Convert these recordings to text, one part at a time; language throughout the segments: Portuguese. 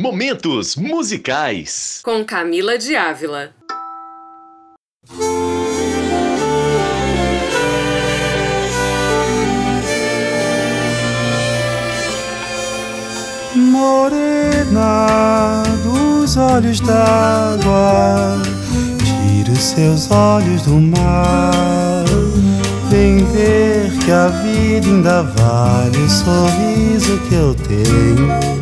Momentos musicais. Com Camila de Ávila. Morena dos olhos d'água, tire os seus olhos do mar. Vem ver que a vida ainda vale o sorriso que eu tenho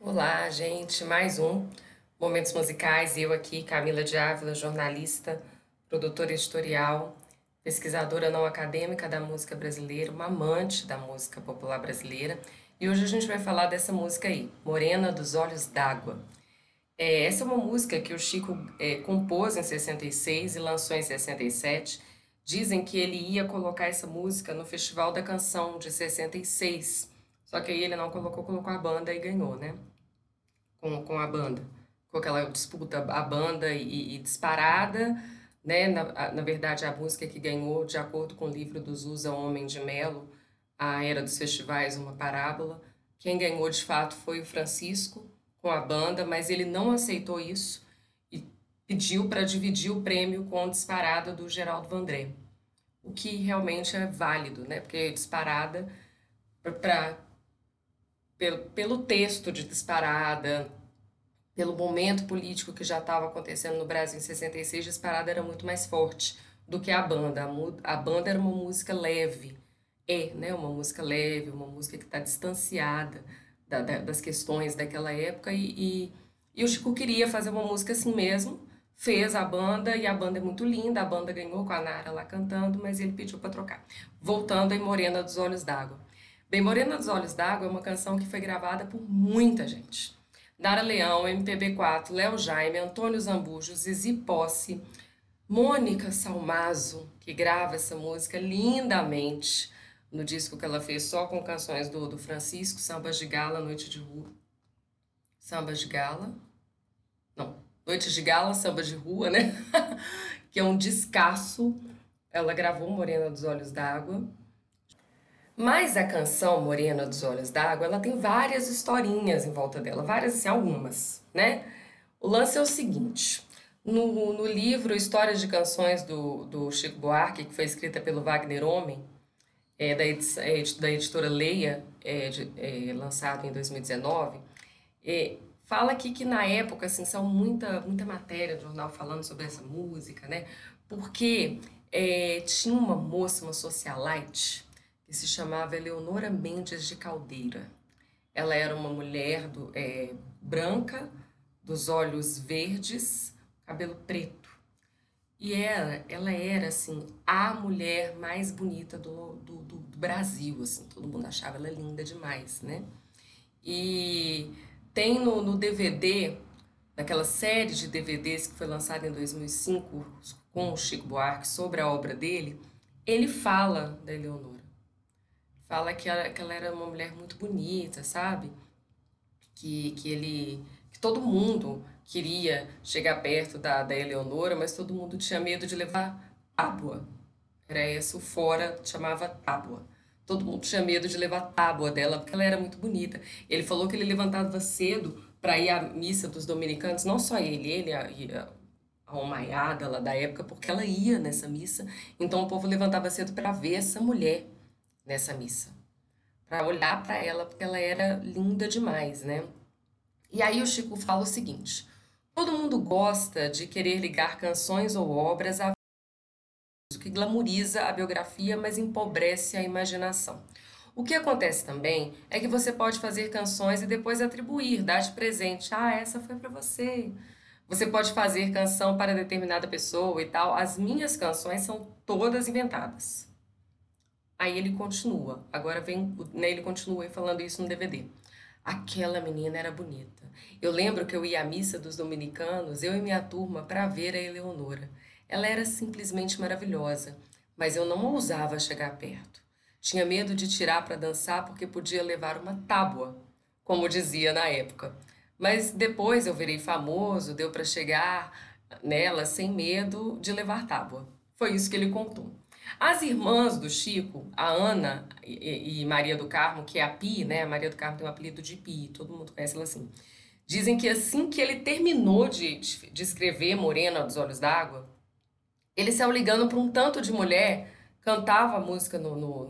Olá, gente, mais um Momentos Musicais. Eu aqui, Camila de Ávila, jornalista, produtora editorial, pesquisadora não acadêmica da música brasileira, uma amante da música popular brasileira. E hoje a gente vai falar dessa música aí, Morena dos Olhos d'Água. É, essa é uma música que o Chico é, compôs em 66 e lançou em 67 Dizem que ele ia colocar essa música no Festival da Canção de 66. Só que aí ele não colocou, colocou a banda e ganhou, né? Com, com a banda. Com aquela disputa, a banda e, e disparada, né? Na, na verdade, a música que ganhou, de acordo com o livro do Zusa Homem de Melo, A Era dos Festivais, Uma Parábola. Quem ganhou de fato foi o Francisco com a banda, mas ele não aceitou isso pediu para dividir o prêmio com Disparada do Geraldo Vandré. O que realmente é válido, né? Porque Disparada, pra, pelo, pelo texto de Disparada, pelo momento político que já estava acontecendo no Brasil em 66, Disparada era muito mais forte do que a banda. A, a banda era uma música leve, é né? uma música leve, uma música que está distanciada da, da, das questões daquela época e, e, e o Chico queria fazer uma música assim mesmo, fez a banda e a banda é muito linda, a banda ganhou com a Nara lá cantando, mas ele pediu para trocar. Voltando em Morena dos Olhos d'Água. Bem, Morena dos Olhos d'Água é uma canção que foi gravada por muita gente. Nara Leão, MPB4, Léo Jaime, Antônio Zambujo, Zizi Posse, Mônica Salmazo, que grava essa música lindamente no disco que ela fez só com canções do, do Francisco, Sambas de Gala, Noite de Rua. Sambas de Gala? Não, Noites de Gala, Samba de Rua, né? que é um descasso. Ela gravou Morena dos Olhos d'Água. Mas a canção Morena dos Olhos d'Água, ela tem várias historinhas em volta dela, várias, assim, algumas, né? O lance é o seguinte, no, no livro Histórias de Canções do, do Chico Buarque, que foi escrita pelo Wagner Homem, é, da, é, da editora Leia, é, de, é, lançado em 2019, é, Fala aqui que na época, assim, são muita, muita matéria do jornal falando sobre essa música, né? Porque é, tinha uma moça, uma socialite, que se chamava Eleonora Mendes de Caldeira. Ela era uma mulher do, é, branca, dos olhos verdes, cabelo preto. E ela, ela era, assim, a mulher mais bonita do, do, do, do Brasil, assim. Todo mundo achava ela linda demais, né? E tem no, no DVD, naquela série de DVDs que foi lançada em 2005 com o Chico Buarque sobre a obra dele, ele fala da Eleonora. Fala que ela, que ela era uma mulher muito bonita, sabe? Que, que ele que todo mundo queria chegar perto da, da Eleonora, mas todo mundo tinha medo de levar tábua. Era esse o fora, chamava tábua. Todo mundo tinha medo de levar tábua dela, porque ela era muito bonita. Ele falou que ele levantava cedo para ir à missa dos dominicanos, não só ele, ele ia a Omaiada lá da época, porque ela ia nessa missa. Então o povo levantava cedo para ver essa mulher nessa missa. Para olhar para ela, porque ela era linda demais, né? E aí o Chico fala o seguinte: todo mundo gosta de querer ligar canções ou obras a que glamoriza a biografia, mas empobrece a imaginação. O que acontece também é que você pode fazer canções e depois atribuir, dar de presente. Ah, essa foi para você. Você pode fazer canção para determinada pessoa e tal. As minhas canções são todas inventadas. Aí ele continua. Agora vem, né, ele continua falando isso no DVD. Aquela menina era bonita. Eu lembro que eu ia à missa dos dominicanos, eu e minha turma, para ver a Eleonora. Ela era simplesmente maravilhosa, mas eu não ousava chegar perto. Tinha medo de tirar para dançar porque podia levar uma tábua, como dizia na época. Mas depois eu virei famoso, deu para chegar nela sem medo de levar tábua. Foi isso que ele contou. As irmãs do Chico, a Ana e, Maria do Carmo, que é a Pi, né? A Maria do Carmo tem o um apelido de Pi, todo mundo conhece ela assim. Dizem que assim que ele terminou de, de escrever Morena dos Olhos d'Água, ele saiu ligando para um tanto de mulher, cantava a música no, no,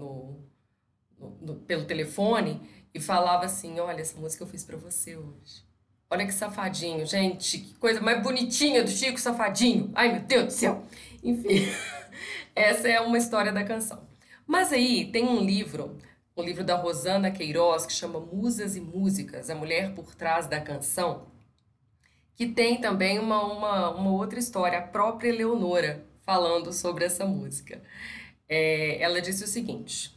no, no, pelo telefone e falava assim: Olha, essa música eu fiz para você hoje. Olha que safadinho, gente, que coisa mais bonitinha do Chico Safadinho. Ai, meu Deus do céu. Enfim, essa é uma história da canção. Mas aí tem um livro, um livro da Rosana Queiroz, que chama Musas e Músicas, A Mulher por Trás da Canção, que tem também uma, uma, uma outra história, a própria Eleonora, falando sobre essa música. É, ela disse o seguinte.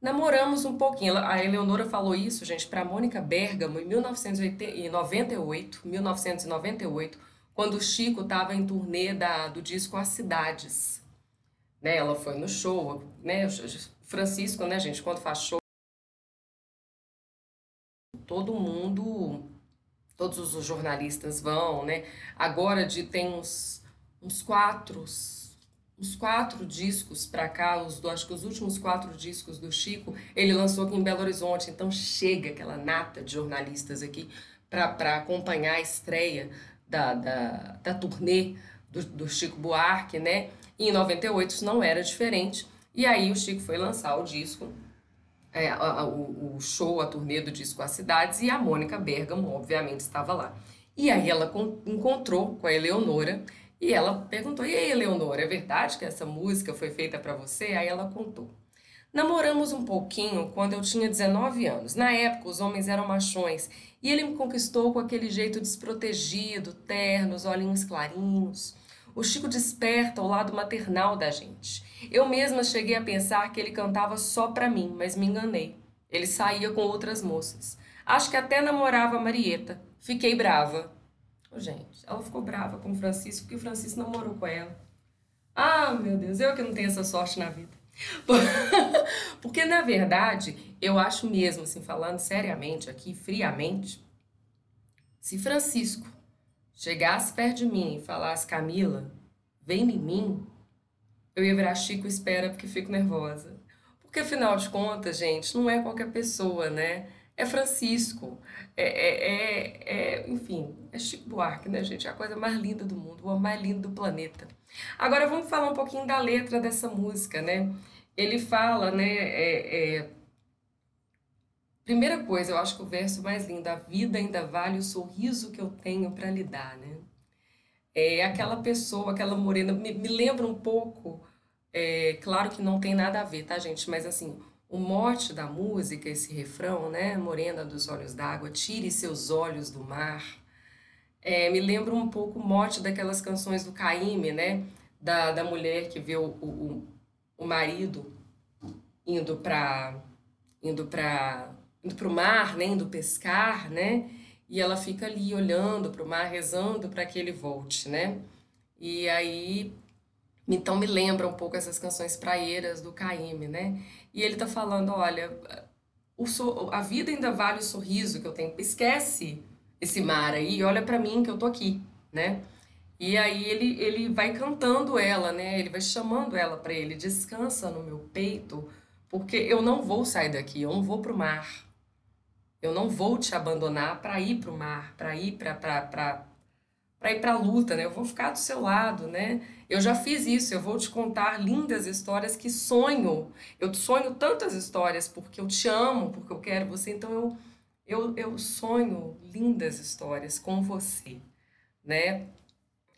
Namoramos um pouquinho. A Eleonora falou isso, gente, para Mônica Bergamo em 1998, 1998, quando o Chico estava em turnê da, do disco As Cidades. Né, ela foi no show, né? Francisco, né, gente, quando faz show, todo mundo, todos os jornalistas vão, né? Agora de tem uns, uns quatro, uns quatro discos para cá, os, acho que os últimos quatro discos do Chico, ele lançou aqui em Belo Horizonte. Então chega aquela nata de jornalistas aqui para acompanhar a estreia da, da, da turnê do, do Chico Buarque, né? E em 98 isso não era diferente. E aí o Chico foi lançar o disco, é, a, a, o, o, show, a turnê do disco As Cidades, e a Mônica Bergamo, obviamente, estava lá. E aí ela encontrou com a Eleonora e ela perguntou: E aí, Eleonora, é verdade que essa música foi feita para você? Aí ela contou. Namoramos um pouquinho quando eu tinha 19 anos. Na época, os homens eram machões e ele me conquistou com aquele jeito desprotegido, terno, os olhinhos clarinhos. O Chico desperta o lado maternal da gente. Eu mesma cheguei a pensar que ele cantava só pra mim, mas me enganei. Ele saía com outras moças. Acho que até namorava a Marieta. Fiquei brava. Gente, ela ficou brava com o Francisco porque o Francisco namorou com ela. Ah, meu Deus, eu que não tenho essa sorte na vida. Porque, na verdade, eu acho mesmo, assim, falando seriamente aqui, friamente, se Francisco chegasse perto de mim e falasse, Camila, vem em mim, eu ia virar Chico espera porque fico nervosa. Porque, afinal de contas, gente, não é qualquer pessoa, né? É Francisco, é, é, é, é, enfim, é Chico Buarque, né, gente? É a coisa mais linda do mundo, o mais lindo do planeta. Agora vamos falar um pouquinho da letra dessa música, né? Ele fala, né? É, é, primeira coisa, eu acho que o verso mais lindo, a vida ainda vale o sorriso que eu tenho para lhe dar, né? É aquela pessoa, aquela morena, me, me lembra um pouco, é, claro que não tem nada a ver, tá, gente? Mas assim, o mote da música, esse refrão, né? Morena dos olhos d'água, tire seus olhos do mar. É, me lembra um pouco o mote daquelas canções do Caíme, né? Da, da mulher que vê o, o, o marido indo para indo para indo para o mar, né? Indo pescar, né? E ela fica ali olhando para o mar, rezando para que ele volte, né? E aí então me lembra um pouco essas canções praeiras do Caíme, né? E ele tá falando, olha, so, a vida ainda vale o sorriso que eu tenho. Esquece esse mar aí, olha para mim que eu tô aqui, né? E aí ele, ele vai cantando ela, né? Ele vai chamando ela para ele, descansa no meu peito, porque eu não vou sair daqui, eu não vou pro mar. Eu não vou te abandonar para ir pro mar, para ir para para ir para luta, né? Eu vou ficar do seu lado, né? Eu já fiz isso, eu vou te contar lindas histórias que sonho. Eu sonho tantas histórias porque eu te amo, porque eu quero você, então eu eu, eu sonho lindas histórias com você, né?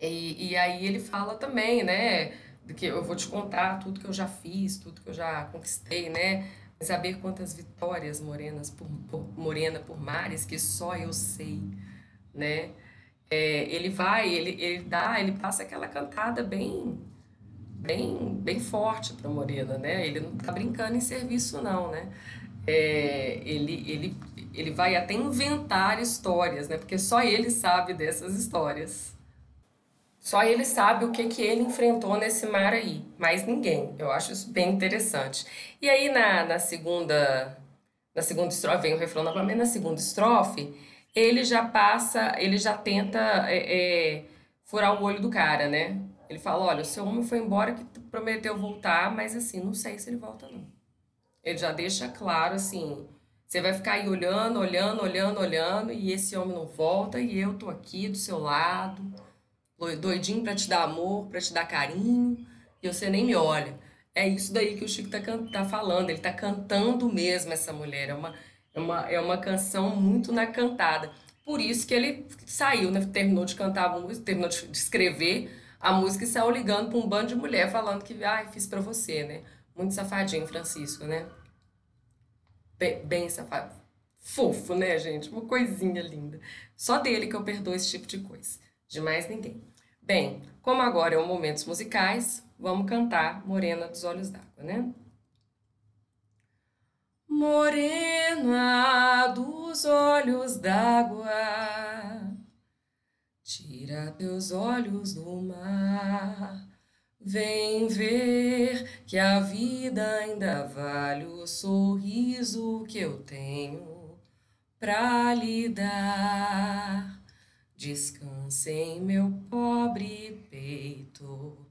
E, e aí ele fala também, né? Que eu vou te contar tudo que eu já fiz, tudo que eu já conquistei, né? Saber quantas vitórias morenas por, por morena por mares que só eu sei, né? É, ele vai, ele, ele dá, ele passa aquela cantada bem bem bem forte para Morena, né? Ele não tá brincando em serviço não, né? é, ele, ele, ele vai até inventar histórias, né? Porque só ele sabe dessas histórias. Só ele sabe o que, que ele enfrentou nesse mar aí, mais ninguém. Eu acho isso bem interessante. E aí na, na segunda na segunda estrofe vem o refrão novamente, na segunda estrofe ele já passa, ele já tenta é, é, furar o olho do cara, né? Ele fala, olha, o seu homem foi embora que prometeu voltar, mas assim, não sei se ele volta não. Ele já deixa claro assim, você vai ficar aí olhando, olhando, olhando, olhando, e esse homem não volta, e eu tô aqui do seu lado, doidinho para te dar amor, para te dar carinho, e você nem me olha. É isso daí que o Chico tá, tá falando, ele tá cantando mesmo essa mulher, é uma, é uma, é uma canção muito na cantada. Por isso que ele saiu, né? terminou de cantar a música, terminou de escrever a música e saiu ligando para um bando de mulher falando que, ah, fiz para você, né? Muito safadinho, Francisco, né? Bem, bem safado. Fofo, né, gente? Uma coisinha linda. Só dele que eu perdoo esse tipo de coisa. De mais ninguém. Bem, como agora é o Momentos Musicais, vamos cantar Morena dos Olhos d'Água, né? Morena dos olhos d'água, tira teus olhos do mar, vem ver que a vida ainda vale o sorriso que eu tenho pra lhe dar. Descanse em meu pobre peito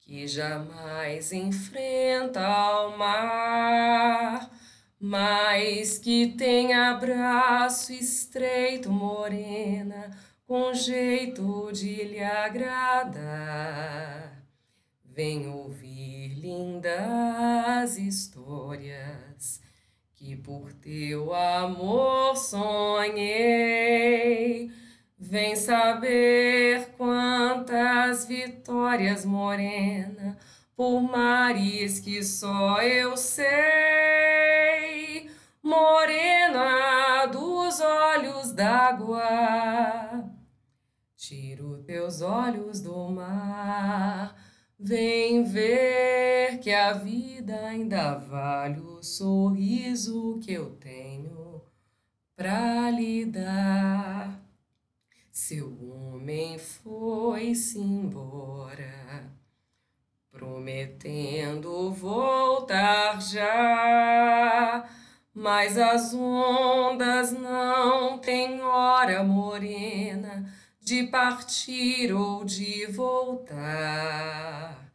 que jamais enfrenta o mar, mas que tem abraço estreito, morena, com jeito de lhe agradar. Vem ouvir lindas histórias que por teu amor sonhei Vem saber quantas vitórias, morena, por mares que só eu sei. Morena dos olhos d'água, tiro teus olhos do mar. Vem ver que a vida ainda vale o sorriso que eu tenho pra lhe dar. Seu homem foi-se embora, prometendo voltar já. Mas as ondas não têm hora morena de partir ou de voltar.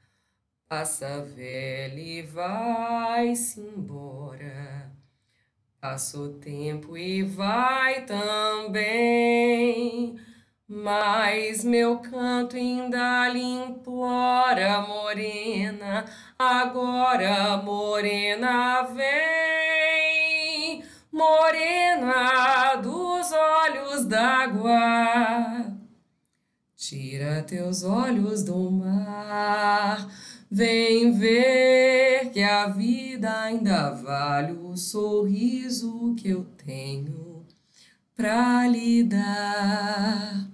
Passa velha e vai-se embora. Passa o tempo e vai também. Mas meu canto ainda lhe implora, morena, agora, morena, vem, morena dos olhos d'água, tira teus olhos do mar, vem ver que a vida ainda vale o sorriso que eu tenho pra lhe dar.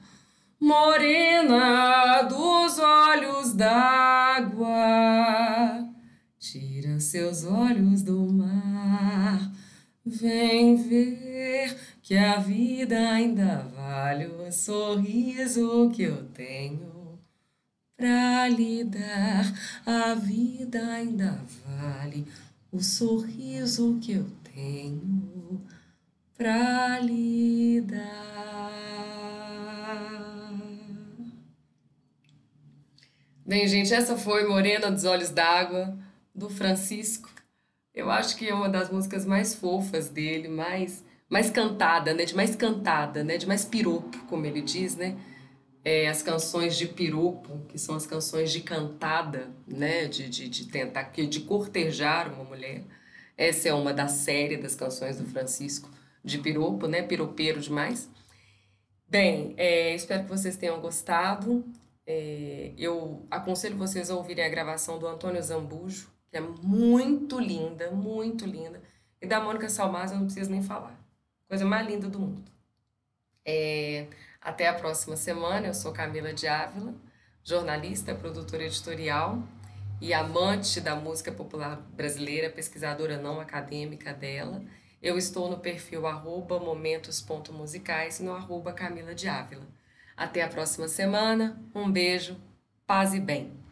Morena dos olhos d'água, tira seus olhos do mar, vem ver que a vida ainda vale o sorriso que eu tenho pra lhe dar. A vida ainda vale o sorriso que eu tenho pra lhe dar. Bem, gente, essa foi Morena dos Olhos d'Água, do Francisco. Eu acho que é uma das músicas mais fofas dele, mais, mais cantada, né? De mais cantada, né? De mais piropo, como ele diz, né? É, as canções de piropo, que são as canções de cantada, né? De, de, de tentar, de cortejar uma mulher. Essa é uma da série das canções do Francisco de piropo, né? Piropeiro demais. Bem, é, espero que vocês tenham gostado. É, eu aconselho vocês a ouvirem a gravação do Antônio Zambujo, que é muito linda, muito linda. E da Mônica Salmas eu não preciso nem falar. Coisa mais linda do mundo. É, até a próxima semana. Eu sou Camila de Ávila, jornalista, produtora editorial e amante da música popular brasileira, pesquisadora não acadêmica dela. Eu estou no perfil arroba momentos.musicais e no arroba Camila de Ávila. Até a próxima semana. Um beijo, paz e bem.